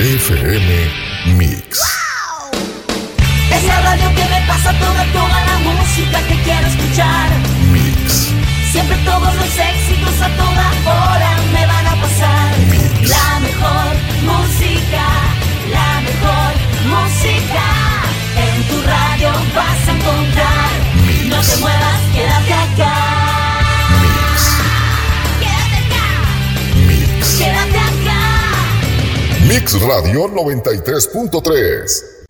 FM Mix. Es la radio que me pasa toda, toda la música que quiero escuchar. Mix. Siempre todos los éxitos a toda hora me van a pasar. Mix. La mejor música, la mejor música. En tu radio vas a encontrar. Mix. No te muevas, Mix Radio 93.3.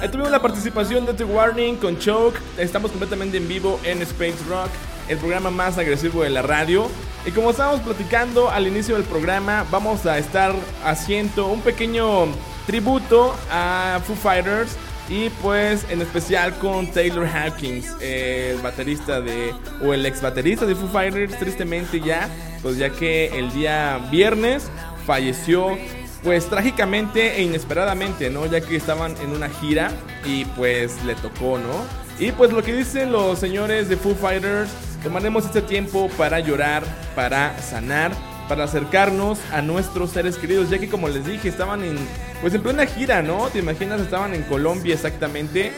Ahí tuvimos la participación de The Warning con Choke. Estamos completamente en vivo en Space Rock, el programa más agresivo de la radio. Y como estábamos platicando al inicio del programa, vamos a estar haciendo un pequeño tributo a Foo Fighters. Y pues en especial con Taylor Hawkins, el baterista de, o el ex baterista de Foo Fighters, tristemente ya, pues ya que el día viernes falleció pues trágicamente e inesperadamente, ¿no? Ya que estaban en una gira y pues le tocó, ¿no? Y pues lo que dicen los señores de Foo Fighters, tomaremos este tiempo para llorar, para sanar, para acercarnos a nuestros seres queridos, ya que como les dije, estaban en pues en plena gira, ¿no? ¿Te imaginas? Estaban en Colombia exactamente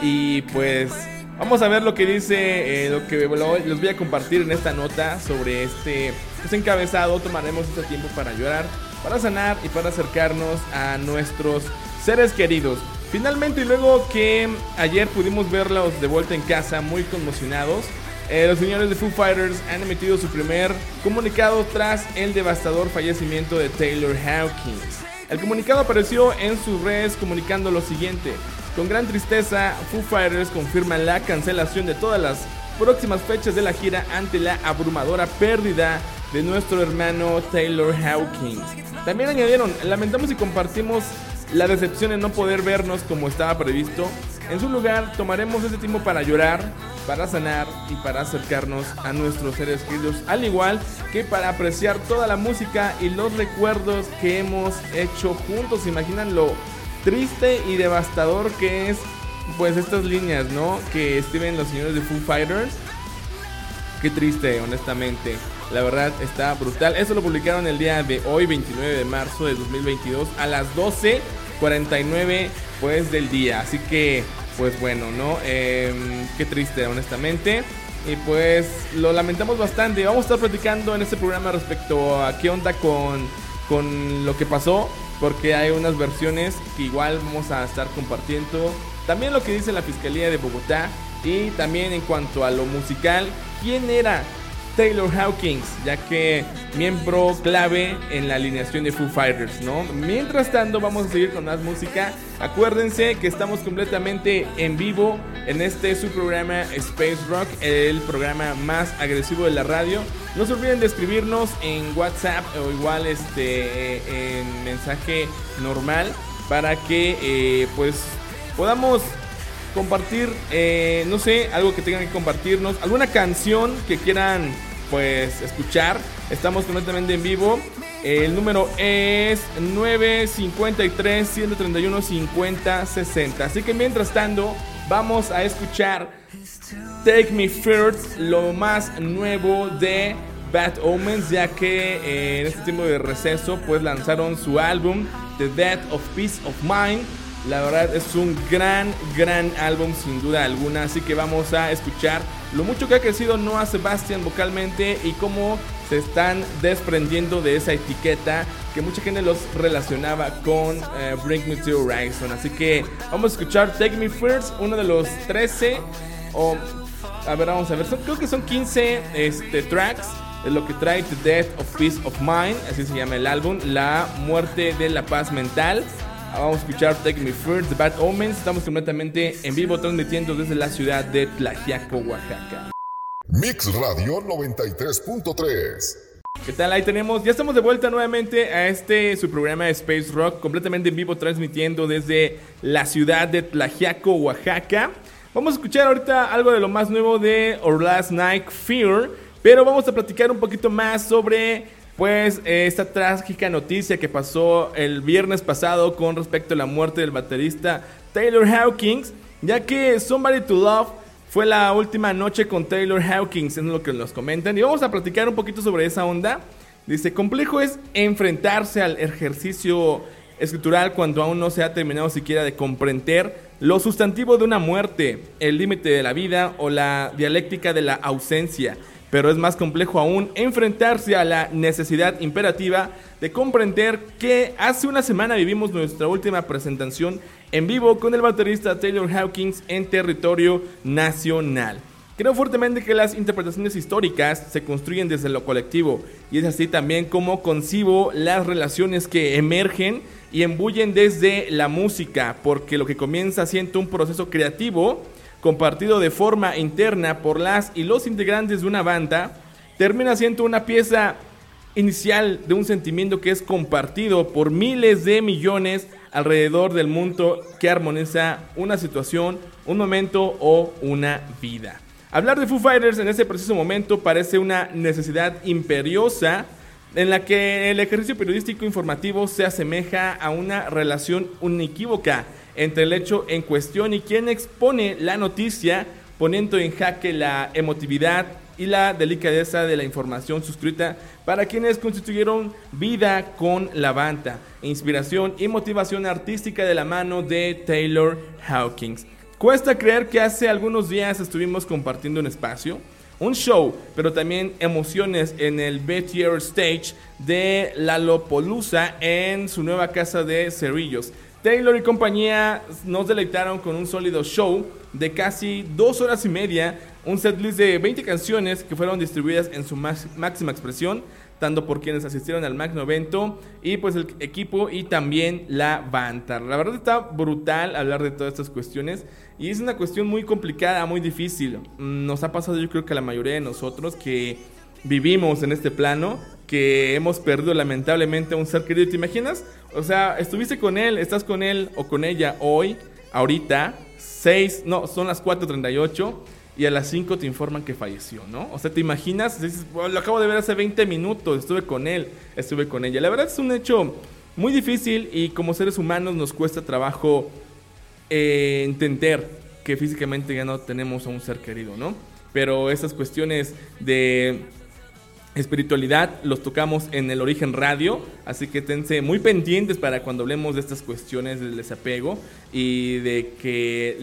y pues Vamos a ver lo que dice, eh, lo que lo- les voy a compartir en esta nota sobre este pues, encabezado. Tomaremos este tiempo para llorar, para sanar y para acercarnos a nuestros seres queridos. Finalmente, y luego que ayer pudimos verlos de vuelta en casa muy conmocionados, eh, los señores de Foo Fighters han emitido su primer comunicado tras el devastador fallecimiento de Taylor Hawkins. El comunicado apareció en sus redes comunicando lo siguiente. Con gran tristeza, Foo Fighters confirma la cancelación de todas las próximas fechas de la gira ante la abrumadora pérdida de nuestro hermano Taylor Hawkins. También añadieron, lamentamos y compartimos la decepción en no poder vernos como estaba previsto. En su lugar, tomaremos este tiempo para llorar, para sanar y para acercarnos a nuestros seres queridos, al igual que para apreciar toda la música y los recuerdos que hemos hecho juntos. ¿Se imaginan lo triste y devastador que es pues estas líneas, ¿no? Que escriben los señores de Foo Fighters. Qué triste, honestamente. La verdad está brutal. Eso lo publicaron el día de hoy, 29 de marzo de 2022, a las 12.49 pues del día. Así que, pues bueno, ¿no? Em, qué triste, honestamente. Y pues lo lamentamos bastante. Vamos a estar platicando en este programa respecto a qué onda con, con lo que pasó. Porque hay unas versiones que igual vamos a estar compartiendo. También lo que dice la Fiscalía de Bogotá. Y también en cuanto a lo musical, ¿quién era Taylor Hawkins? Ya que miembro clave en la alineación de Foo Fighters, ¿no? Mientras tanto, vamos a seguir con más música. Acuérdense que estamos completamente en vivo en este su programa Space Rock, el programa más agresivo de la radio. No se olviden de escribirnos en WhatsApp o igual este eh, en mensaje normal para que eh, pues podamos compartir, eh, no sé, algo que tengan que compartirnos, alguna canción que quieran pues escuchar. Estamos completamente en vivo. El número es 953 131 50 60. Así que mientras tanto, vamos a escuchar Take Me First, lo más nuevo de Bad Omens, ya que eh, en este tiempo de receso pues lanzaron su álbum The Death of Peace of Mind. La verdad es un gran, gran álbum sin duda alguna, así que vamos a escuchar lo mucho que ha crecido Noah Sebastian vocalmente y cómo se están desprendiendo de esa etiqueta que mucha gente los relacionaba con eh, Bring Me to Horizon. Así que vamos a escuchar Take Me First, uno de los 13 o a ver, vamos a ver, son- creo que son 15 este, tracks de lo que trae The Death of Peace of Mind, así se llama el álbum, La muerte de la paz mental. Vamos a escuchar Take Me First, The Bad Omens. Estamos completamente en vivo transmitiendo desde la ciudad de Tlaxiaco, Oaxaca. Mix Radio 93.3. ¿Qué tal? Ahí tenemos, ya estamos de vuelta nuevamente a este su programa de Space Rock, completamente en vivo transmitiendo desde la ciudad de Tlaxiaco, Oaxaca. Vamos a escuchar ahorita algo de lo más nuevo de Our Last Night Fear, pero vamos a platicar un poquito más sobre pues eh, esta trágica noticia que pasó el viernes pasado con respecto a la muerte del baterista Taylor Hawkins, ya que Somebody to Love fue la última noche con Taylor Hawkins, es lo que nos comentan. Y vamos a platicar un poquito sobre esa onda. Dice, complejo es enfrentarse al ejercicio escritural cuando aún no se ha terminado siquiera de comprender lo sustantivo de una muerte, el límite de la vida o la dialéctica de la ausencia. Pero es más complejo aún enfrentarse a la necesidad imperativa de comprender que hace una semana vivimos nuestra última presentación en vivo con el baterista Taylor Hawkins en territorio nacional. Creo fuertemente que las interpretaciones históricas se construyen desde lo colectivo y es así también como concibo las relaciones que emergen y embullen desde la música, porque lo que comienza siendo un proceso creativo compartido de forma interna por las y los integrantes de una banda, termina siendo una pieza inicial de un sentimiento que es compartido por miles de millones alrededor del mundo que armoniza una situación, un momento o una vida. Hablar de Foo Fighters en ese preciso momento parece una necesidad imperiosa en la que el ejercicio periodístico informativo se asemeja a una relación unequívoca entre el hecho en cuestión y quien expone la noticia, poniendo en jaque la emotividad y la delicadeza de la información suscrita para quienes constituyeron vida con la banda, inspiración y motivación artística de la mano de Taylor Hawkins. Cuesta creer que hace algunos días estuvimos compartiendo un espacio, un show, pero también emociones en el Bettier Stage de Lalopolusa en su nueva casa de Cerrillos. Taylor y compañía nos deleitaron con un sólido show de casi dos horas y media, un setlist de 20 canciones que fueron distribuidas en su máxima expresión tanto por quienes asistieron al magno evento y pues el equipo y también la banda. La verdad está brutal hablar de todas estas cuestiones y es una cuestión muy complicada, muy difícil. Nos ha pasado yo creo que a la mayoría de nosotros que vivimos en este plano, que hemos perdido lamentablemente a un ser querido. ¿Te imaginas? O sea, estuviste con él, estás con él o con ella hoy, ahorita, 6, no, son las 4.38 y a las 5 te informan que falleció, ¿no? O sea, te imaginas, dices, lo acabo de ver hace 20 minutos, estuve con él, estuve con ella. La verdad es un hecho muy difícil y como seres humanos nos cuesta trabajo eh, entender que físicamente ya no tenemos a un ser querido, ¿no? Pero esas cuestiones de espiritualidad los tocamos en el origen radio, así que tense muy pendientes para cuando hablemos de estas cuestiones del desapego y de que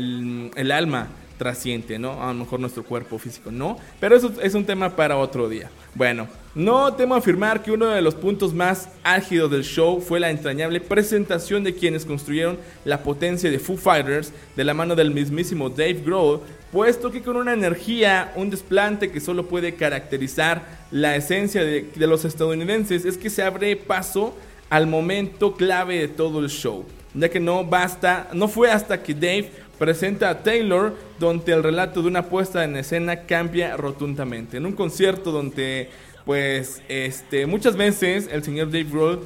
el alma trasciente, ¿no? A lo mejor nuestro cuerpo físico no, pero eso es un tema para otro día. Bueno, no temo afirmar que uno de los puntos más álgidos del show fue la entrañable presentación de quienes construyeron la potencia de Foo Fighters de la mano del mismísimo Dave Grohl, puesto que con una energía, un desplante que solo puede caracterizar la esencia de, los estadounidenses es que se abre paso al momento clave de todo el show, ya que no basta, no fue hasta que Dave presenta a Taylor, donde el relato de una puesta en escena cambia rotundamente. En un concierto donde, pues, este, muchas veces el señor Dave Grohl,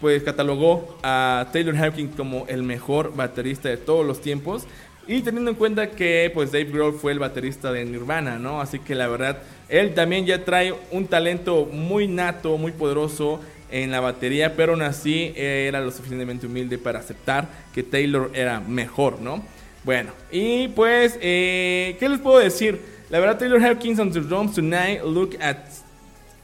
pues, catalogó a Taylor Hawkins como el mejor baterista de todos los tiempos. Y teniendo en cuenta que, pues, Dave Grohl fue el baterista de Nirvana, ¿no? Así que la verdad, él también ya trae un talento muy nato, muy poderoso en la batería, pero aún así era lo suficientemente humilde para aceptar que Taylor era mejor, ¿no? Bueno, y pues, eh, ¿qué les puedo decir? La verdad, Taylor Hawkins on the drums tonight, look at,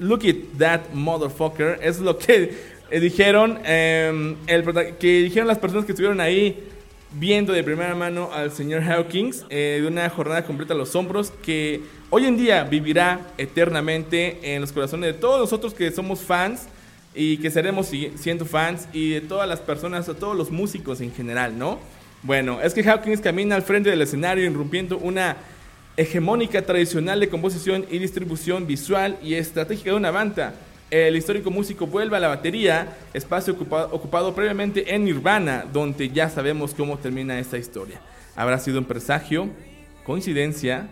look at that motherfucker, es lo que eh, dijeron, em, el, que dijeron las personas que estuvieron ahí viendo de primera mano al señor Hawkins eh, de una jornada completa a los hombros que hoy en día vivirá eternamente en los corazones de todos nosotros que somos fans y que seremos siendo fans y de todas las personas, de todos los músicos en general, ¿no? Bueno, es que Hawkins camina al frente del escenario irrumpiendo una hegemónica tradicional de composición y distribución visual y estratégica de una banda. El histórico músico vuelve a la batería, espacio ocupado, previamente en Nirvana, donde ya sabemos cómo termina esta historia. ¿Habrá sido un presagio? ¿Coincidencia?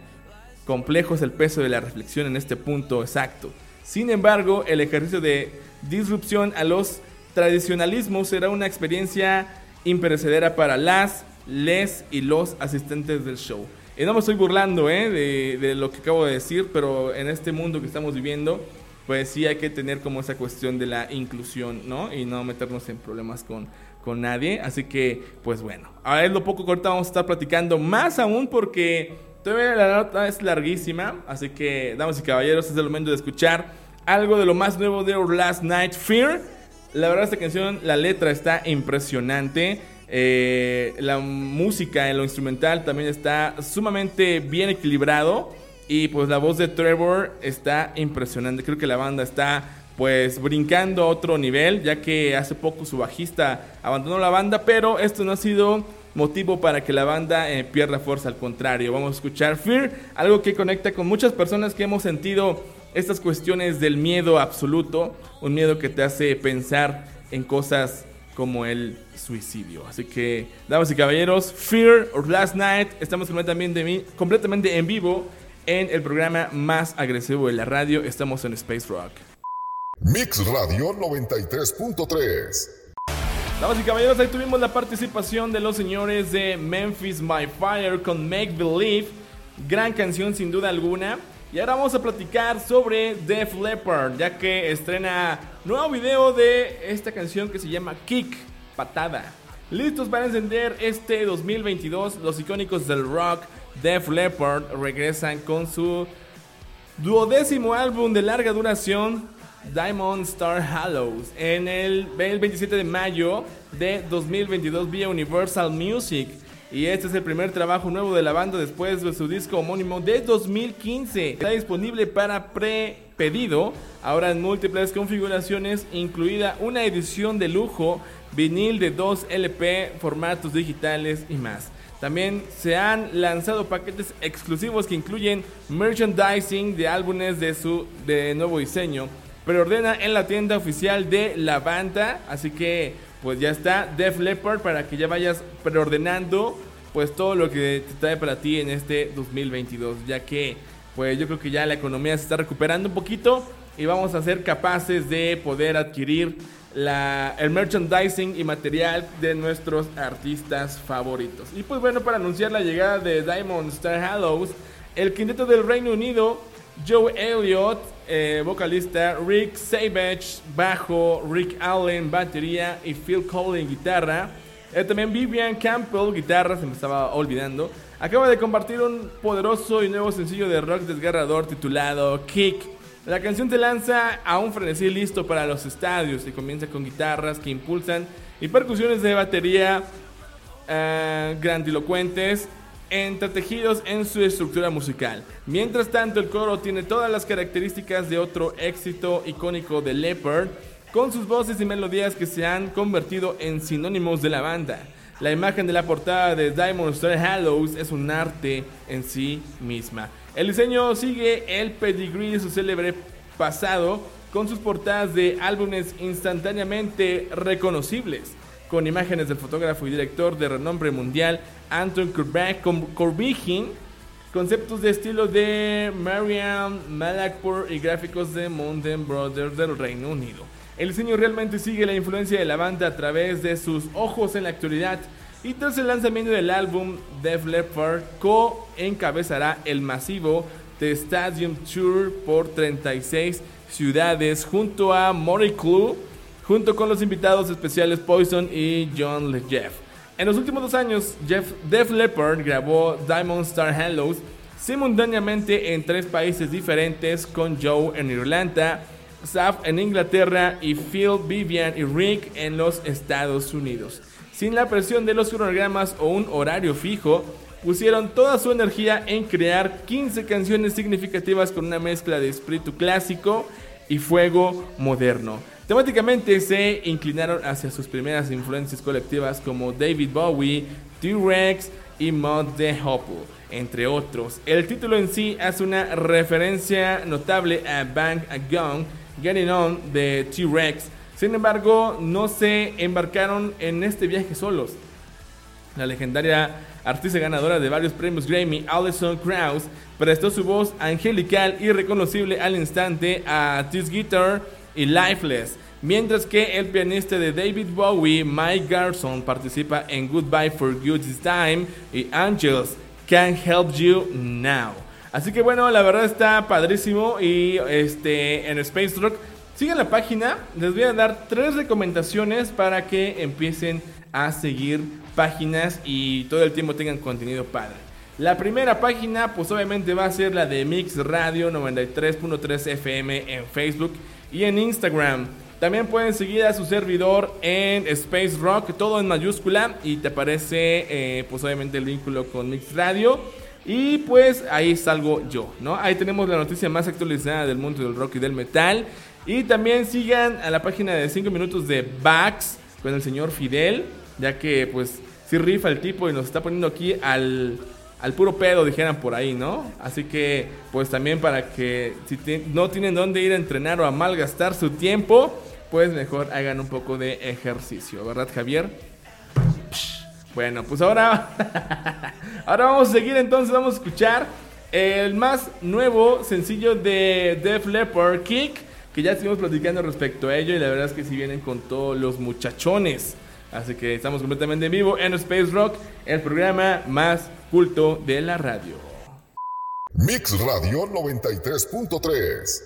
Complejo es el peso de la reflexión en este punto exacto. Sin embargo, el ejercicio de disrupción a los tradicionalismos será una experiencia imperecedera para las, les y los asistentes del show. Y no me estoy burlando ¿eh? de, lo que acabo de decir, pero en este mundo que estamos viviendo, pues sí hay que tener como esa cuestión de la inclusión, ¿no? Y no meternos en problemas con, con nadie. Así que, pues bueno, a ver lo poco que ahorita vamos a estar platicando, más aún porque Todavía la nota es larguísima, así que, damas y caballeros, es el momento de escuchar algo de lo más nuevo de Our Last Night Fear. La verdad, esta canción, la letra está impresionante. Eh, la música en lo instrumental también está sumamente bien equilibrado. Y pues la voz de Trevor está impresionante. Creo que la banda está pues brincando a otro nivel, ya que hace poco su bajista abandonó la banda, pero esto no ha sido motivo para que la banda eh, pierda fuerza, al contrario, vamos a escuchar Fear, algo que conecta con muchas personas que hemos sentido estas cuestiones del miedo absoluto, un miedo que te hace pensar en cosas como el suicidio. Así que, damas y caballeros, Fear or Last Night, estamos completamente, completamente en vivo en el programa más agresivo de la radio, estamos en Space Rock. Mix Radio 93.3. Damas y caballeros, ahí tuvimos la participación de los señores de Memphis My Fire con Make Believe. Gran canción sin duda alguna. Y ahora vamos a platicar sobre Def Leppard, ya que estrena nuevo video de esta canción que se llama Kick, patada. Listos para encender este 2022, los icónicos del rock Def Leppard regresan con su duodécimo álbum de larga duración Diamond Star Hallows en el, 27 de mayo de 2022 vía Universal Music. Y este es el primer trabajo nuevo de la banda después de su disco homónimo de 2015. Está disponible para pre-pedido, ahora en múltiples configuraciones, incluida una edición de lujo, vinil de 2 LP, formatos digitales y más. También se han lanzado paquetes exclusivos que incluyen merchandising de álbumes de su de nuevo diseño preordena en la tienda oficial de la banda. Así que pues ya está Def Leppard para que ya vayas preordenando pues todo lo que te trae para ti en este 2022. Ya que pues yo creo que ya la economía se está recuperando un poquito y vamos a ser capaces de poder adquirir la, el merchandising y material de nuestros artistas favoritos. Y pues bueno, para anunciar la llegada de Diamond Star Hallows, el quinteto del Reino Unido, Joe Elliott, eh, vocalista, Rick Savage, bajo, Rick Allen, batería y Phil Collins, guitarra. Eh, también Vivian Campbell, guitarra, se me estaba olvidando. Acaba de compartir un poderoso y nuevo sencillo de rock desgarrador titulado Kick. La canción te lanza a un frenesí listo para los estadios y comienza con guitarras que impulsan y percusiones de batería uh, grandilocuentes entretejidos en su estructura musical. Mientras tanto, el coro tiene todas las características de otro éxito icónico de Leopard, con sus voces y melodías que se han convertido en sinónimos de la banda. La imagen de la portada de Diamond Star Hallows es un arte en sí misma. El diseño sigue el pedigree de su célebre pasado, con sus portadas de álbumes instantáneamente reconocibles con imágenes del fotógrafo y director de renombre mundial Anton Corbijn, conceptos de estilo de Mariam Malakpour y gráficos de Mountain Brothers del Reino Unido. El diseño realmente sigue la influencia de la banda a través de sus ojos en la actualidad y tras el lanzamiento del álbum Def Leppard co-encabezará el masivo The Stadium Tour por 36 ciudades junto a Mori Club junto con los invitados especiales Poison y John Jeff. En los últimos dos años, Jeff Def Leppard grabó Diamond Star Hallows simultáneamente en tres países diferentes con Joe en Irlanda, Saf en Inglaterra y Phil, Vivian y Rick en los Estados Unidos. Sin la presión de los cronogramas o un horario fijo, pusieron toda su energía en crear 15 canciones significativas con una mezcla de espíritu clásico y fuego moderno. Temáticamente se inclinaron hacia sus primeras influencias colectivas como David Bowie, T-Rex y Mod the Hopple, entre otros. El título en sí hace una referencia notable a Bang a Gong, Getting On de T-Rex. Sin embargo, no se embarcaron en este viaje solos. La legendaria artista ganadora de varios premios Grammy, Alison Krauss, prestó su voz angelical y reconocible al instante a This Guitar y Lifeless. Mientras que el pianista de David Bowie, Mike Garson, participa en Goodbye for Good Time y Angels Can't Help You Now. Así que bueno, la verdad está padrísimo y este en Space Rock sigan la página, les voy a dar tres recomendaciones para que empiecen a seguir páginas y todo el tiempo tengan contenido padre. La primera página, pues obviamente va a ser la de Mix Radio 93.3 FM en Facebook y en Instagram. También pueden seguir a su servidor en Space Rock, todo en mayúscula, y te aparece, eh, pues obviamente, el vínculo con Mix Radio. Y pues ahí salgo yo, ¿no? Ahí tenemos la noticia más actualizada del mundo del rock y del metal. Y también sigan a la página de 5 minutos de Bax con el señor Fidel, ya que pues si rifa el tipo y nos está poniendo aquí al al puro pedo, dijeran por ahí, ¿no? Así que, pues también para que si no tienen dónde ir a entrenar o a malgastar su tiempo, pues mejor hagan un poco de ejercicio, ¿verdad, Javier? Bueno, pues ahora, ahora vamos a seguir entonces, vamos a escuchar el más nuevo sencillo de Def Leppard, Kick, que ya estuvimos platicando respecto a ello y la verdad es que si vienen con todos los muchachones. Así que estamos completamente en vivo en Space Rock, el programa más culto de la radio. Mix Radio 93.3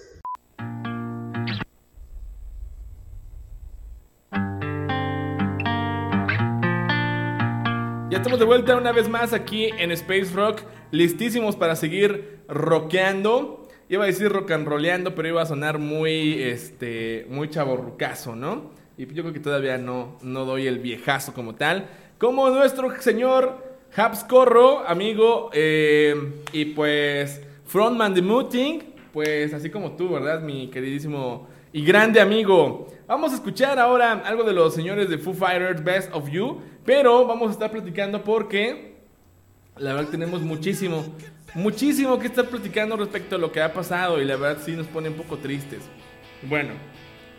Ya estamos de vuelta una vez más aquí en Space Rock, listísimos para seguir rockeando. Iba a decir rock and rollando, pero iba a sonar muy, este, muy chaborrucazo, ¿no? Y yo creo que todavía no, no doy el viejazo como tal. Como nuestro señor Habs Corro, amigo, eh, y pues frontman de Mooting, pues así como tú, ¿verdad? Mi queridísimo y grande amigo. Vamos a escuchar ahora algo de los señores de Foo Fighters, Best of You, pero vamos a estar platicando porque la verdad tenemos muchísimo, muchísimo que estar platicando respecto a lo que ha pasado y la verdad sí nos pone un poco tristes. Bueno,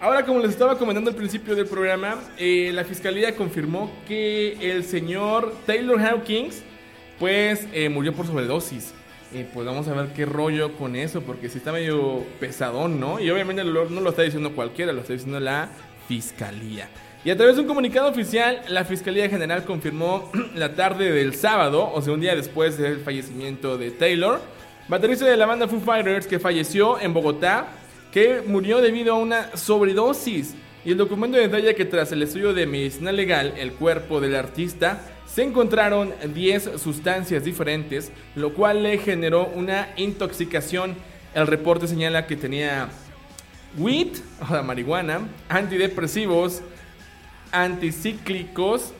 Ahora, como les estaba comentando al principio del programa, eh, la fiscalía confirmó que el señor Taylor Hawkins, pues, eh, murió por sobredosis. Eh, pues vamos a ver qué rollo con eso, porque si está medio pesadón, ¿no? Y obviamente no lo está diciendo cualquiera, lo está diciendo la fiscalía. Y a través de un comunicado oficial, la Fiscalía General confirmó la tarde del sábado, o sea, un día después del fallecimiento de Taylor, baterista de la banda Foo Fighters, que falleció en Bogotá que murió debido a una sobredosis. Y el documento detalla que tras el estudio de medicina legal, el cuerpo del artista se encontraron 10 sustancias diferentes, lo cual le generó una intoxicación. El reporte señala que tenía weed, o la marihuana, antidepresivos, anticíclicos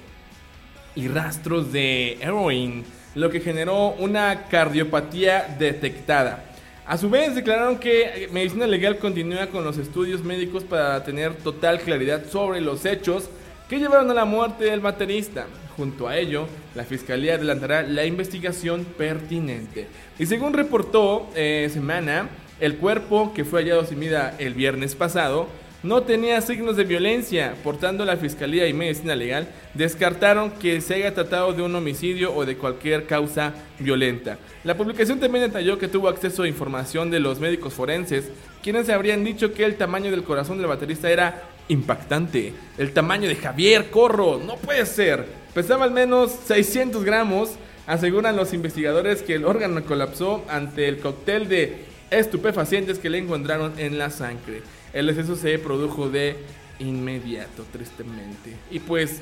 y rastros de heroin, lo que generó una cardiopatía detectada. A su vez, declararon que Medicina Legal continúa con los estudios médicos para tener total claridad sobre los hechos que llevaron a la muerte del baterista. Junto a ello, la Fiscalía adelantará la investigación pertinente. Y según reportó eh, Semana, el cuerpo que fue hallado sin vida el viernes pasado no tenía signos de violencia, portando la Fiscalía y Medicina Legal descartaron que se haya tratado de un homicidio o de cualquier causa violenta. La publicación también detalló que tuvo acceso a información de los médicos forenses, quienes habrían dicho que el tamaño del corazón del baterista era impactante. El tamaño de Javier Corro, no puede ser. Pesaba al menos 600 gramos. Aseguran los investigadores que el órgano colapsó ante el cóctel de estupefacientes que le encontraron en la sangre. El exceso se produjo de inmediato, tristemente. Y pues,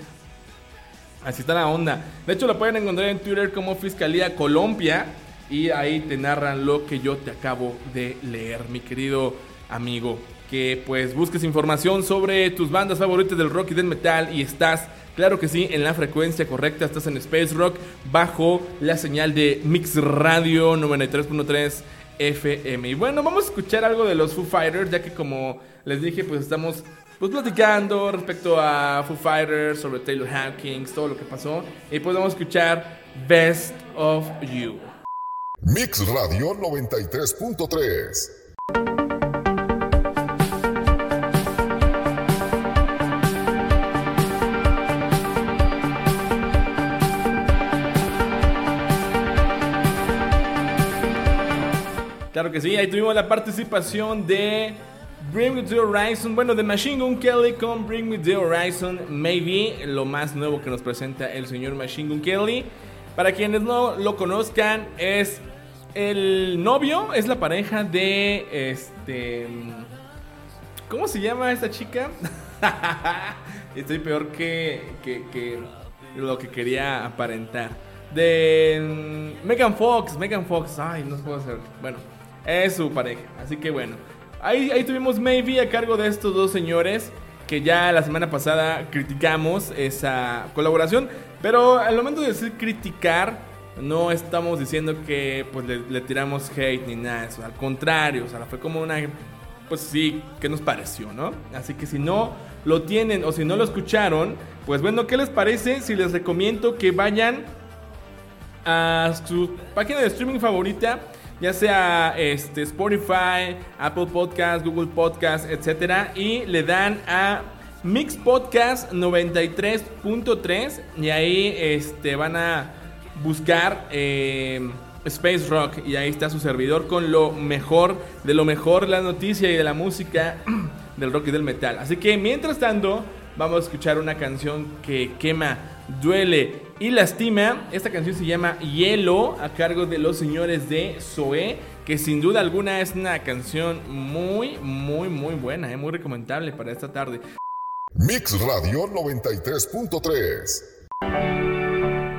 así está la onda. De hecho, lo pueden encontrar en Twitter como Fiscalía Colombia. Y ahí te narran lo que yo te acabo de leer, mi querido amigo. Que pues busques información sobre tus bandas favoritas del rock y del metal y estás, claro que sí, en la frecuencia correcta. Estás en Space Rock bajo la señal de Mix Radio 93.3 FM. Y bueno, vamos a escuchar algo de los Foo Fighters, ya que como les dije, pues estamos pues platicando respecto a Foo Fighters, sobre Taylor Hawkins, todo lo que pasó. Y pues vamos a escuchar Best of You. Mix Radio 93.3 Claro que sí, ahí tuvimos la participación de Bring Me the Horizon, bueno, de Machine Gun Kelly con Bring Me the Horizon, maybe lo más nuevo que nos presenta el señor Machine Gun Kelly. Para quienes no lo conozcan, es el novio, es la pareja de este. ¿Cómo se llama esta chica? Estoy peor que, que, que lo que quería aparentar. de mm, Megan Fox. Megan Fox, ay, no puedo hacer. Bueno, es su pareja. Así que bueno, ahí, ahí tuvimos Maybe a cargo de estos dos señores que ya la semana pasada criticamos esa colaboración. Pero al momento de decir criticar, no estamos diciendo que pues le, tiramos hate ni nada eso. Al contrario, o sea, fue como una... Pues sí, ¿qué nos pareció, no? Así que si no lo tienen o si no lo escucharon, pues bueno, ¿qué les parece si les recomiendo que vayan a su página de streaming favorita? Ya sea este, Spotify, Apple Podcast, Google Podcast, etcétera, y le dan a Mix Podcast 93.3 y ahí este, van a buscar eh, Space Rock y ahí está su servidor con lo mejor de lo mejor la noticia y de la música del rock y del metal. Así que mientras tanto vamos a escuchar una canción que quema, duele y lastima. Esta canción se llama Hielo a cargo de los señores de Zoe, que sin duda alguna es una canción muy, muy, muy buena, eh, muy recomendable para esta tarde. Mix Radio 93.3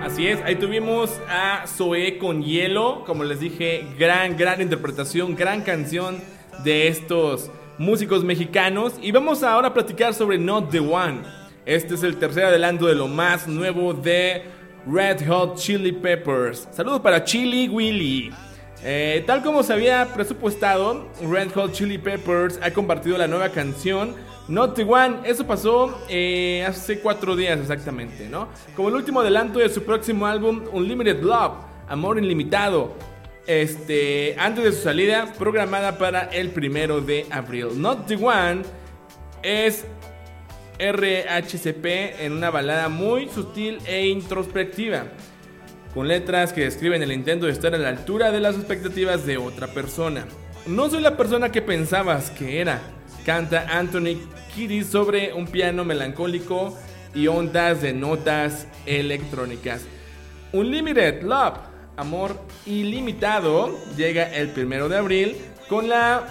Así es, ahí tuvimos a Zoe con hielo, como les dije, gran, gran interpretación, gran canción de estos músicos mexicanos. Y vamos ahora a platicar sobre Not the One. Este es el tercer adelanto de lo más nuevo de Red Hot Chili Peppers. Saludos para Chili Willy. Eh, tal como se había presupuestado, Red Hot Chili Peppers ha compartido la nueva canción Not the One, eso pasó eh, hace cuatro días exactamente, ¿no? Como el último adelanto de su próximo álbum, Unlimited Love, Amor Ilimitado. Este, antes de su salida, programada para el primero de abril. Not the One es RHCP en una balada muy sutil e introspectiva, con letras que describen el intento de estar a la altura de las expectativas de otra persona. No soy la persona que pensabas que era, canta Anthony Kitty sobre un piano melancólico y ondas de notas electrónicas. Unlimited Love, amor ilimitado, llega el primero de abril con la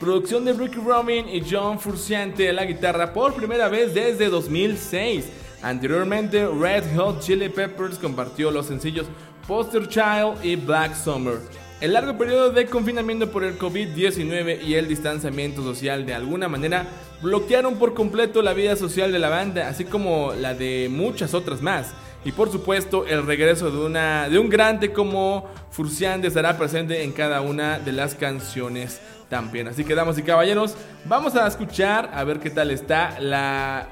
producción de Ricky Robin y John Furciante a la guitarra por primera vez desde 2006. Anteriormente, Red Hot Chili Peppers compartió los sencillos Poster Child y Black Summer. El largo periodo de confinamiento por el COVID-19 y el distanciamiento social de alguna manera bloquearon por completo la vida social de la banda, así como la de muchas otras más. Y por supuesto, el regreso de, una, de un grande como Furciante estará presente en cada una de las canciones también. Así que, damas y caballeros, vamos a escuchar a ver qué tal está la,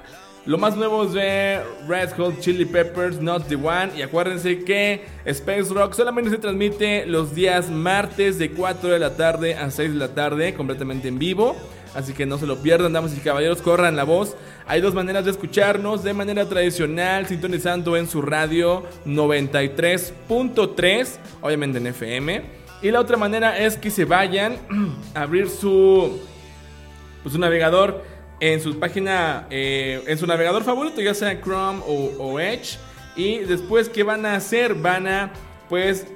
lo más nuevo es de Red Hot Chili Peppers, Not the One. Y acuérdense que Space Rock solamente se transmite los días martes de 4 de la tarde a 6 de la tarde, completamente en vivo. Así que no se lo pierdan, damas y caballeros, corran la voz. Hay dos maneras de escucharnos, de manera tradicional, sintonizando en su radio 93.3, obviamente en FM. Y la otra manera es que se vayan a abrir su, pues, su navegador en su página, eh, en su navegador favorito, ya sea Chrome o, Edge. Y después, ¿qué van a hacer? Van a, pues,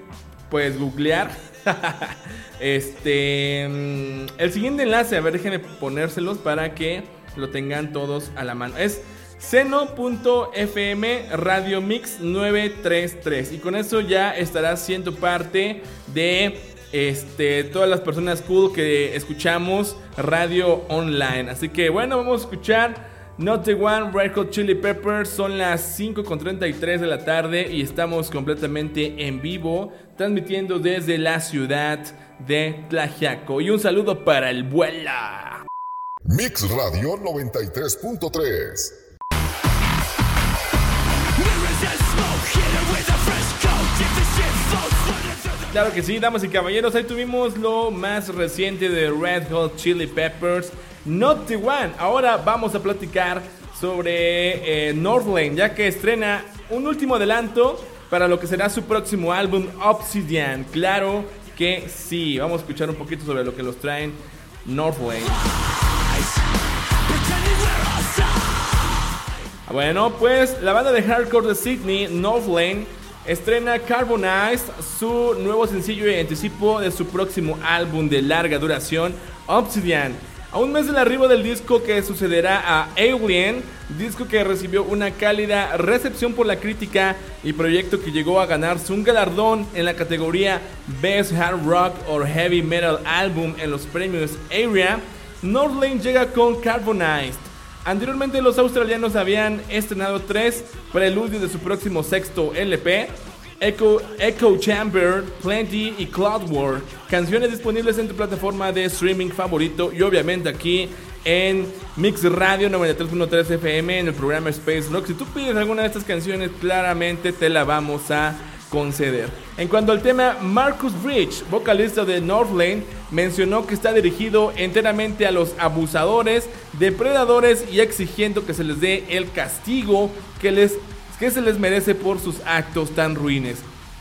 pues, googlear. este, mm, el siguiente enlace, a ver, déjenme ponérselos para que lo tengan todos a la mano. Es seno.fm Radio Mix 933. Y con eso ya estará siendo parte de este, todas las personas cool que escuchamos radio online. Así que bueno, vamos a escuchar Not the One Red Hot Chili Peppers. Son las 5.33 de la tarde y estamos completamente en vivo, transmitiendo desde la ciudad de Tlaxiaco. Y un saludo para el vuela. Mix Radio 93.3 Claro que sí, damas y caballeros, ahí tuvimos lo más reciente de Red Hot Chili Peppers, Not the One. Ahora vamos a platicar sobre eh, Northlane, ya que estrena un último adelanto para lo que será su próximo álbum, Obsidian. Claro que sí, vamos a escuchar un poquito sobre lo que los traen Northlane. Bueno, pues la banda de hardcore de Sydney, Northlane, estrena Carbonized, su nuevo sencillo y anticipo de su próximo álbum de larga duración, Obsidian. A un mes del arribo del disco que sucederá a Alien, disco que recibió una cálida recepción por la crítica y proyecto que llegó a ganarse un galardón en la categoría Best Hard Rock or Heavy Metal Album en los premios Area, Northlane llega con Carbonized. Anteriormente los australianos habían estrenado tres preludios de su próximo sexto LP, Echo, Echo Chamber, Plenty y Cloud War. Canciones disponibles en tu plataforma de streaming favorito y obviamente aquí en Mix Radio 93.3 FM en el programa Space Rock. Si tú pides alguna de estas canciones, claramente te la vamos a conceder. En cuanto al tema, Marcus Rich, vocalista de Northlane, mencionó que está dirigido enteramente a los abusadores, depredadores y exigiendo que se les dé el castigo que les que se les merece por sus actos tan ruines.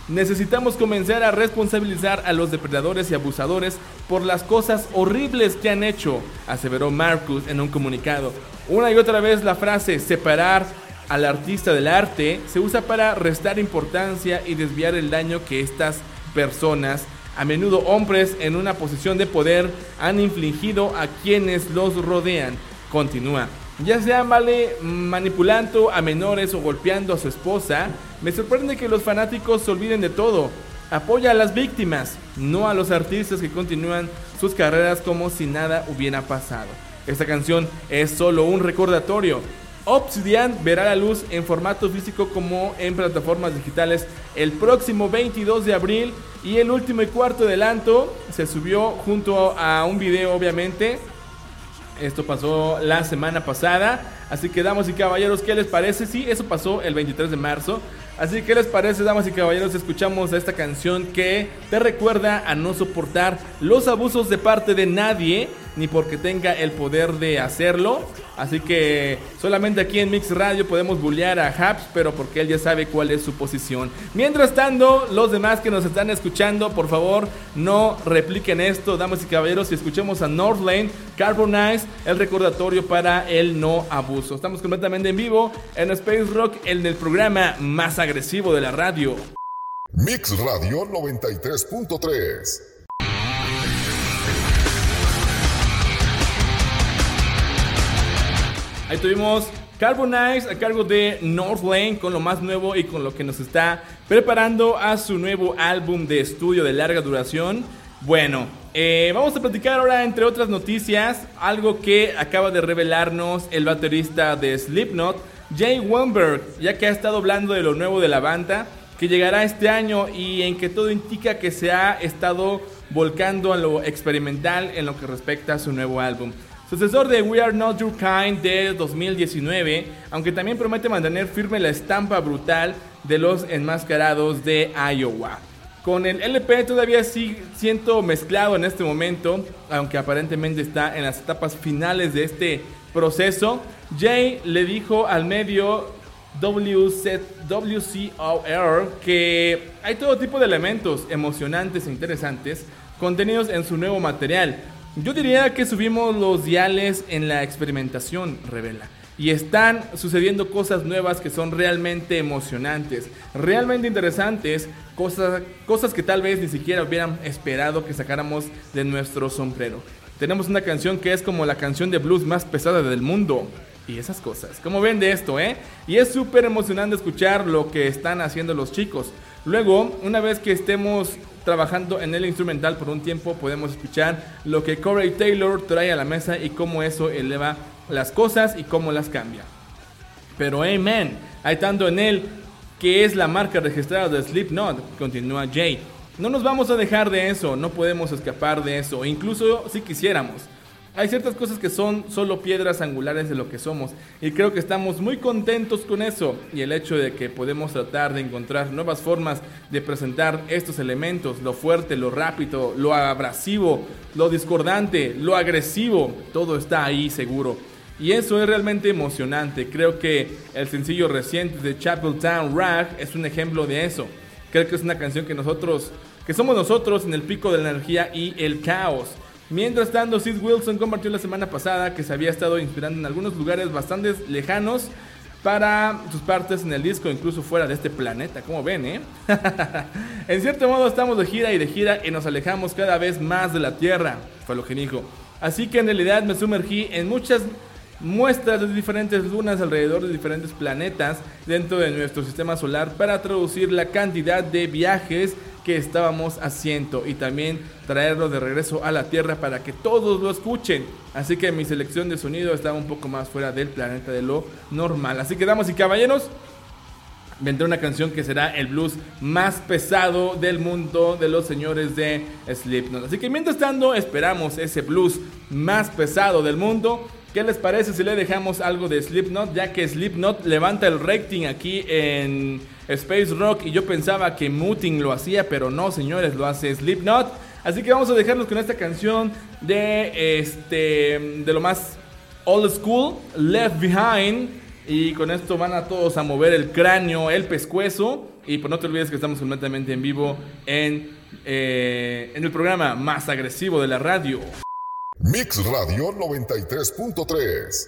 Necesitamos comenzar a responsabilizar a los depredadores y abusadores por las cosas horribles que han hecho, aseveró Marcus en un comunicado. Una y otra vez la frase separar al artista del arte se usa para restar importancia y desviar el daño que estas personas, a menudo hombres en una posición de poder, han infligido a quienes los rodean. Continúa ya sea vale manipulando a menores o golpeando a su esposa, me sorprende que los fanáticos se olviden de todo. Apoya a las víctimas, no a los artistas que continúan sus carreras como si nada hubiera pasado. Esta canción es solo un recordatorio. Obsidian verá la luz en formato físico como en plataformas digitales el próximo 22 de abril y el último y cuarto adelanto se subió junto a un video obviamente esto pasó la semana pasada. Así que, damas y caballeros, ¿qué les parece? Sí, eso pasó el 23 de marzo. Así que, ¿qué les parece, damas y caballeros? Escuchamos esta canción que te recuerda a no soportar los abusos de parte de nadie, ni porque tenga el poder de hacerlo. Así que solamente aquí en Mix Radio podemos bullear a Haps, pero porque él ya sabe cuál es su posición. Mientras tanto, los demás que nos están escuchando, por favor, no repliquen esto, damas y caballeros, y escuchemos a Northlane, Carbonize, el recordatorio para el no abuso. Estamos completamente en vivo en Space Rock, en el programa más agresivo de la radio. Mix Radio 93.3 Ahí tuvimos Carbonize a cargo de Northlane con lo más nuevo y con lo que nos está preparando a su nuevo álbum de estudio de larga duración. Bueno, eh, vamos a platicar ahora, entre otras noticias, algo que acaba de revelarnos el baterista de Slipknot, Jay Weinberg, ya que ha estado hablando de lo nuevo de la banda, que llegará este año y en que todo indica que se ha estado volcando a lo experimental en lo que respecta a su nuevo álbum. Sucesor de We Are Not Your Kind de 2019, aunque también promete mantener firme la estampa brutal de los enmascarados de Iowa. Con el LP todavía sí siento mezclado en este momento, aunque aparentemente está en las etapas finales de este proceso. Jay le dijo al medio WCOR que hay todo tipo de elementos emocionantes e interesantes contenidos en su nuevo material, yo diría que subimos los diales en la experimentación, revela. Y están sucediendo cosas nuevas que son realmente emocionantes, realmente interesantes, cosas, cosas que tal vez ni siquiera hubieran esperado que sacáramos de nuestro sombrero. Tenemos una canción que es como la canción de blues más pesada del mundo. Y esas cosas. Como ven de esto, eh? Y es súper emocionante escuchar lo que están haciendo los chicos. Luego, una vez que estemos trabajando en el instrumental por un tiempo, podemos escuchar lo que Corey Taylor trae a la mesa y cómo eso eleva las cosas y cómo las cambia. Pero amen, hay tanto en él que es la marca registrada de Slipknot, continúa Jay. No nos vamos a dejar de eso, no podemos escapar de eso, incluso si quisiéramos. Hay ciertas cosas que son solo piedras angulares de lo que somos y creo que estamos muy contentos con eso y el hecho de que podemos tratar de encontrar nuevas formas de presentar estos elementos, lo fuerte, lo rápido, lo abrasivo, lo discordante, lo agresivo, todo está ahí seguro. Y eso es realmente emocionante. Creo que el sencillo reciente de Chapel Town Rag es un ejemplo de eso. Creo que es una canción que nosotros, que somos nosotros en el pico de la energía y el caos. Mientras tanto, Sid Wilson compartió la semana pasada que se había estado inspirando en algunos lugares bastante lejanos para sus partes en el disco, incluso fuera de este planeta, como ven, ¿eh? en cierto modo estamos de gira y de gira y nos alejamos cada vez más de la Tierra, fue lo que dijo. Así que en realidad me sumergí en muchas muestras de diferentes lunas alrededor de diferentes planetas dentro de nuestro sistema solar para traducir la cantidad de viajes que estábamos haciendo y también traerlo de regreso a la Tierra para que todos lo escuchen. Así que mi selección de sonido estaba un poco más fuera del planeta de lo normal. Así que damas y caballeros, vendrá una canción que será el blues más pesado del mundo de los señores de Slipknot. Así que mientras tanto esperamos ese blues más pesado del mundo. ¿Qué les parece si le dejamos algo de Slipknot? Ya que Slipknot levanta el rating aquí en Space Rock y yo pensaba que Muting lo hacía, pero no, señores, lo hace Slipknot. Así que vamos a dejarlos con esta canción de este de lo más old school, Left Behind. Y con esto van a todos a mover el cráneo, el pescuezo. Y pues no te olvides que estamos completamente en vivo en, eh, en el programa más agresivo de la radio. Mix Radio 93.3.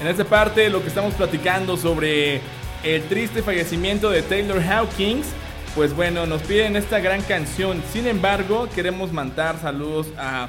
En esta parte lo que estamos platicando sobre el triste fallecimiento de Taylor Hawkins, pues bueno, nos piden esta gran canción. Sin embargo, queremos mandar saludos a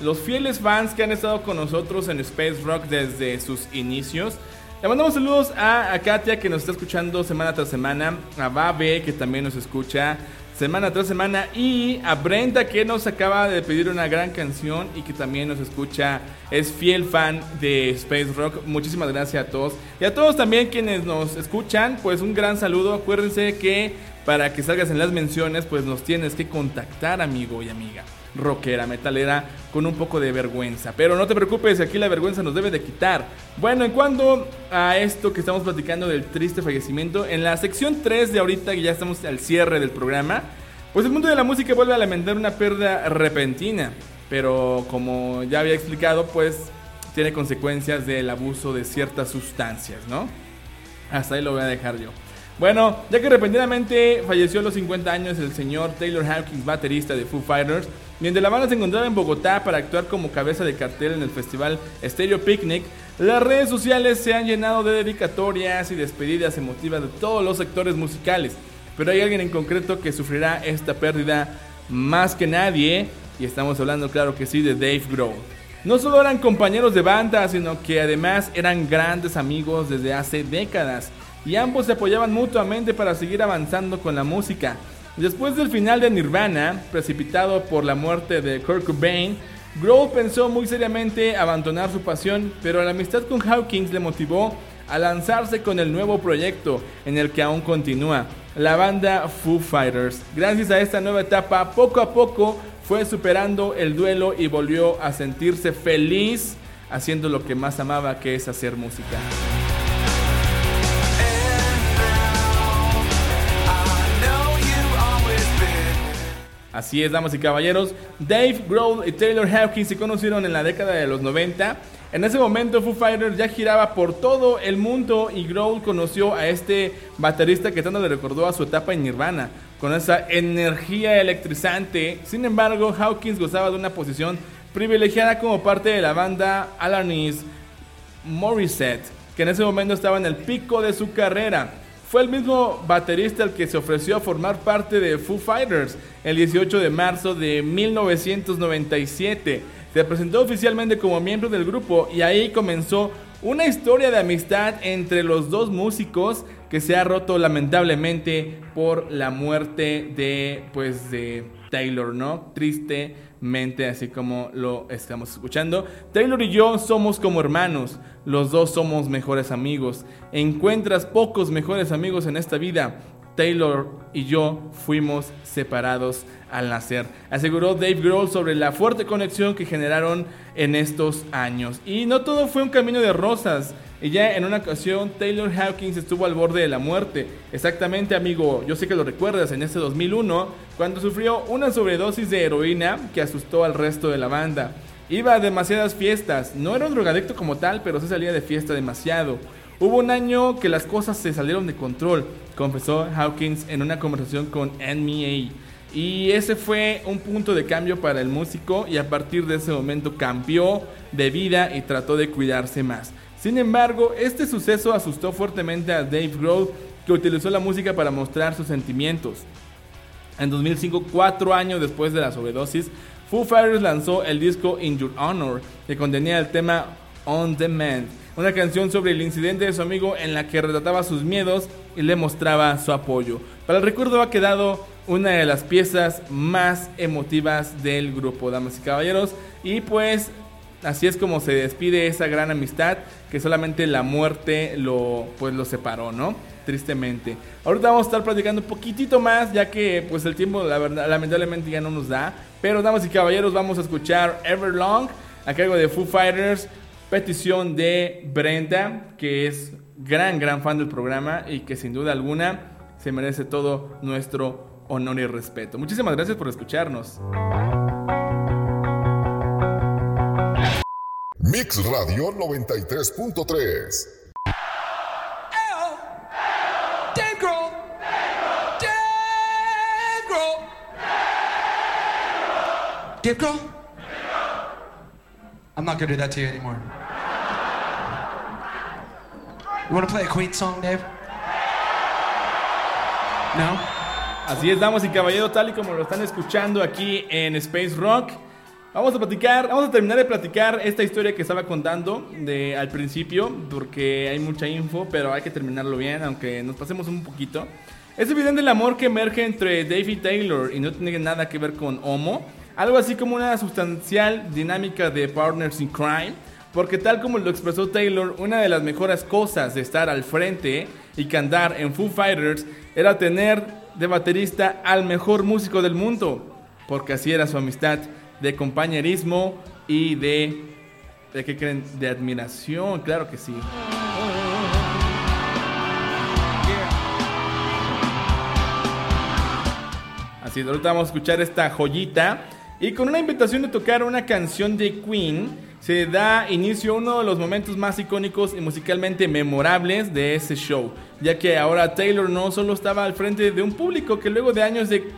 los fieles fans que han estado con nosotros en Space Rock desde sus inicios. Le mandamos saludos a, a Katia que nos está escuchando semana tras semana, a Babe que también nos escucha semana tras semana y a Brenda que nos acaba de pedir una gran canción y que también nos escucha, es fiel fan de Space Rock. Muchísimas gracias a todos y a todos también quienes nos escuchan, pues un gran saludo. Acuérdense que para que salgas en las menciones, pues nos tienes que contactar, amigo y amiga rockera, metalera, con un poco de vergüenza. Pero no te preocupes, aquí la vergüenza nos debe de quitar. Bueno, en cuanto a esto que estamos platicando del triste fallecimiento, en la sección 3 de ahorita, que ya estamos al cierre del programa, pues el mundo de la música vuelve a lamentar una pérdida repentina. Pero como ya había explicado, pues tiene consecuencias del abuso de ciertas sustancias, ¿no? Hasta ahí lo voy a dejar yo. Bueno, ya que repentinamente falleció a los 50 años el señor Taylor Hawkins, baterista de Foo Fighters, mientras la banda se encontraba en Bogotá para actuar como cabeza de cartel en el festival Stereo Picnic, las redes sociales se han llenado de dedicatorias y despedidas emotivas de todos los sectores musicales. Pero hay alguien en concreto que sufrirá esta pérdida más que nadie, y estamos hablando, claro que sí, de Dave Grohl. No solo eran compañeros de banda, sino que además eran grandes amigos desde hace décadas y ambos se apoyaban mutuamente para seguir avanzando con la música. Después del final de Nirvana, precipitado por la muerte de Kurt Cobain, Grohl pensó muy seriamente abandonar su pasión, pero la amistad con Hawkins le motivó a lanzarse con el nuevo proyecto en el que aún continúa, la banda Foo Fighters. Gracias a esta nueva etapa, poco a poco fue superando el duelo y volvió a sentirse feliz haciendo lo que más amaba, que es hacer música. Así es, damas y caballeros. Dave Grohl y Taylor Hawkins se conocieron en la década de los 90. En ese momento Foo Fighters ya giraba por todo el mundo y Grohl conoció a este baterista que tanto le recordó a su etapa en Nirvana, con esa energía electrizante. Sin embargo, Hawkins gozaba de una posición privilegiada como parte de la banda Alanis Morissette, que en ese momento estaba en el pico de su carrera. Fue el mismo baterista el que se ofreció a formar parte de Foo Fighters el 18 de marzo de 1997. Se presentó oficialmente como miembro del grupo y ahí comenzó una historia de amistad entre los dos músicos que se ha roto lamentablemente por la muerte de pues de Taylor, ¿no? Tristemente, así como lo estamos escuchando. Taylor y yo somos como hermanos, los dos somos mejores amigos. Encuentras pocos mejores amigos en esta vida. Taylor y yo fuimos separados al nacer, aseguró Dave Grohl sobre la fuerte conexión que generaron en estos años. Y no todo fue un camino de rosas. Y ya en una ocasión Taylor Hawkins estuvo al borde de la muerte. Exactamente, amigo, yo sé que lo recuerdas en ese 2001, cuando sufrió una sobredosis de heroína que asustó al resto de la banda. Iba a demasiadas fiestas, no era un drogadicto como tal, pero se salía de fiesta demasiado. Hubo un año que las cosas se salieron de control, confesó Hawkins en una conversación con NMA. Y ese fue un punto de cambio para el músico y a partir de ese momento cambió de vida y trató de cuidarse más. Sin embargo, este suceso asustó fuertemente a Dave Grohl, que utilizó la música para mostrar sus sentimientos. En 2005, cuatro años después de la sobredosis, Foo Fighters lanzó el disco In Your Honor, que contenía el tema On Demand, una canción sobre el incidente de su amigo en la que retrataba sus miedos y le mostraba su apoyo. Para el recuerdo ha quedado una de las piezas más emotivas del grupo, damas y caballeros, y pues así es como se despide esa gran amistad que solamente la muerte lo pues lo separó, ¿no? Tristemente. Ahorita vamos a estar platicando un poquitito más, ya que pues el tiempo la verdad lamentablemente ya no nos da, pero damas y caballeros, vamos a escuchar Everlong a cargo de Foo Fighters petición de Brenda, que es gran, gran fan del programa y que sin duda alguna se merece todo nuestro honor y respeto. Muchísimas gracias por escucharnos. Mix Radio 93.3. Dave Grohl. Dave Grohl. Dave Grohl. I'm not gonna do that to you anymore. You wanna play a Queen song, Dave? No? Así es, damas y caballeros, tal y como lo están escuchando aquí en Space Rock. Vamos a platicar, vamos a terminar de platicar esta historia que estaba contando de, al principio, porque hay mucha info, pero hay que terminarlo bien, aunque nos pasemos un poquito. Es evidente el amor que emerge entre Dave y Taylor y no tiene nada que ver con Homo, algo así como una sustancial dinámica de Partners in Crime, porque tal como lo expresó Taylor, una de las mejores cosas de estar al frente y cantar en Foo Fighters era tener de baterista al mejor músico del mundo, porque así era su amistad de compañerismo y de... ¿De qué creen? De admiración, claro que sí. Así ahorita vamos a escuchar esta joyita. Y con una invitación de tocar una canción de Queen, se da inicio a uno de los momentos más icónicos y musicalmente memorables de ese show. Ya que ahora Taylor no solo estaba al frente de un público que luego de años de,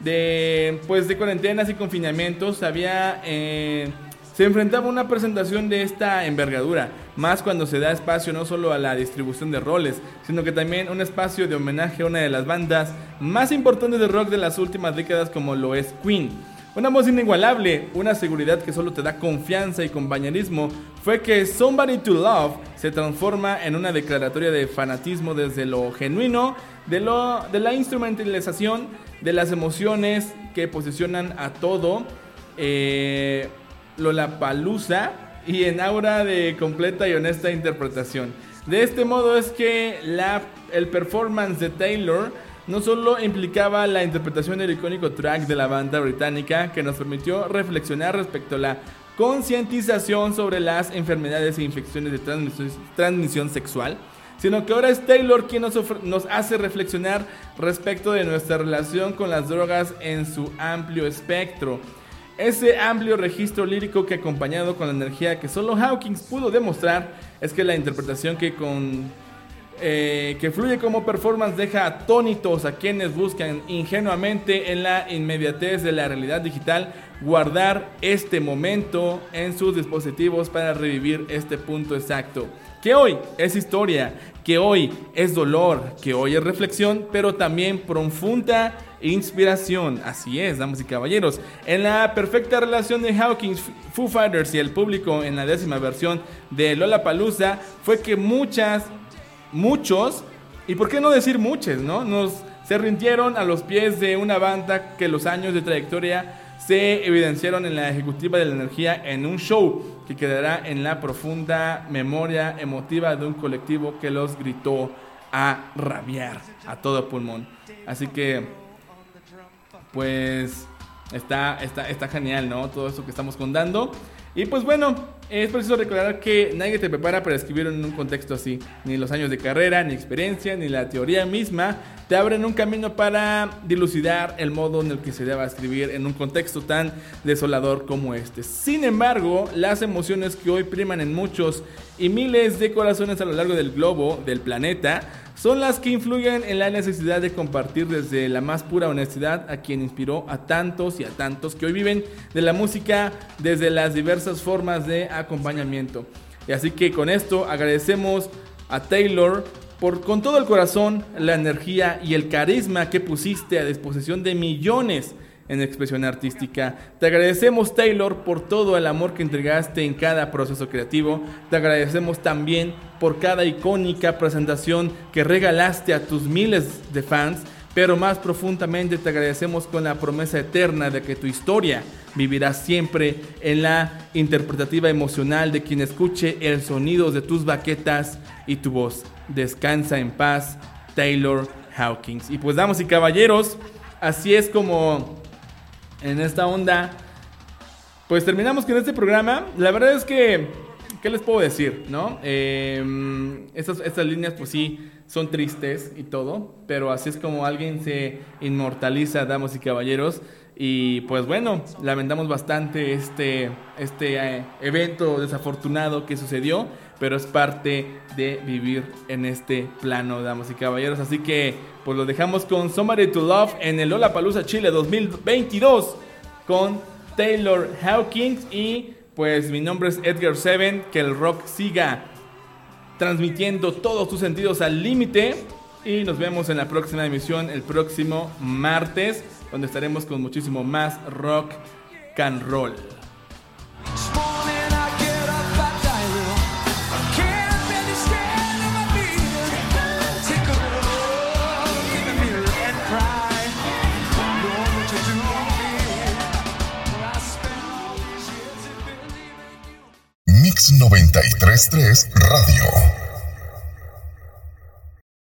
de, pues, de cuarentenas y confinamientos eh, se enfrentaba a una presentación de esta envergadura, más cuando se da espacio no solo a la distribución de roles, sino que también un espacio de homenaje a una de las bandas más importantes de rock de las últimas décadas como lo es Queen. Una voz inigualable, una seguridad que solo te da confianza y compañerismo, fue que Somebody to Love se transforma en una declaratoria de fanatismo desde lo genuino, de, lo, de la instrumentalización, de las emociones que posicionan a todo. Eh, Lollapalooza y en aura de completa y honesta interpretación. De este modo es que la, el performance de Taylor no solo implicaba la interpretación del icónico track de la banda británica que nos permitió reflexionar respecto a la concientización sobre las enfermedades e infecciones de transmisión, sexual, sino que ahora es Taylor quien nos, nos hace reflexionar respecto de nuestra relación con las drogas en su amplio espectro. Ese amplio registro lírico que acompañado con la energía que solo Hawkins pudo demostrar es que la interpretación que con eh, que fluye como performance deja atónitos a quienes buscan ingenuamente en la inmediatez de la realidad digital guardar este momento en sus dispositivos para revivir este punto exacto. Que hoy es historia, que hoy es dolor, que hoy es reflexión, pero también profunda inspiración. Así es, damas y caballeros. En la perfecta relación de Hawkins, Foo Fighters y el público en la décima versión de Lollapalooza fue que muchas muchos, y por qué no decir muchos, ¿no? Nos se rindieron a los pies de una banda que los años de trayectoria se evidenciaron en la ejecutiva de la energía en un show que quedará en la profunda memoria emotiva de un colectivo que los gritó a rabiar a todo pulmón. Así que, pues, está, está, está genial, ¿no? Todo esto que estamos contando. Y pues bueno, es preciso recordar que nadie te prepara para escribir en un contexto así. Ni los años de carrera, ni experiencia, ni la teoría misma te abren un camino para dilucidar el modo en el que se deba escribir en un contexto tan desolador como este. Sin embargo, las emociones que hoy priman en muchos y miles de corazones a lo largo del globo, del planeta, son las que influyen en la necesidad de compartir desde la más pura honestidad a quien inspiró a tantos y a tantos que hoy viven de la música desde las diversas formas de acompañamiento. Y así que con esto agradecemos a Taylor por con todo el corazón, la energía y el carisma que pusiste a disposición de millones en expresión artística. Te agradecemos Taylor por todo el amor que entregaste en cada proceso creativo. Te agradecemos también por cada icónica presentación que regalaste a tus miles de fans. Pero más profundamente te agradecemos con la promesa eterna de que tu historia vivirá siempre en la interpretativa emocional de quien escuche el sonido de tus baquetas y tu voz. Descansa en paz, Taylor Hawkins. Y pues, damas y caballeros, así es como en esta onda, pues terminamos con este programa. La verdad es que, ¿qué les puedo decir? ¿No? Eh, estas, estas líneas, pues sí, son tristes y todo, pero así es como alguien se inmortaliza, damas y caballeros. Y pues bueno, lamentamos bastante este, este eh, evento desafortunado que sucedió, pero es parte de vivir en este plano, damas y caballeros. Así que pues lo dejamos con Somebody to Love en el Lollapalooza Chile 2022 con Taylor Hawkins y pues mi nombre es Edgar Seven, que el rock siga transmitiendo todos tus sentidos al límite. Y nos vemos en la próxima emisión el próximo martes donde estaremos con muchísimo más rock and roll. Mix 933 Radio.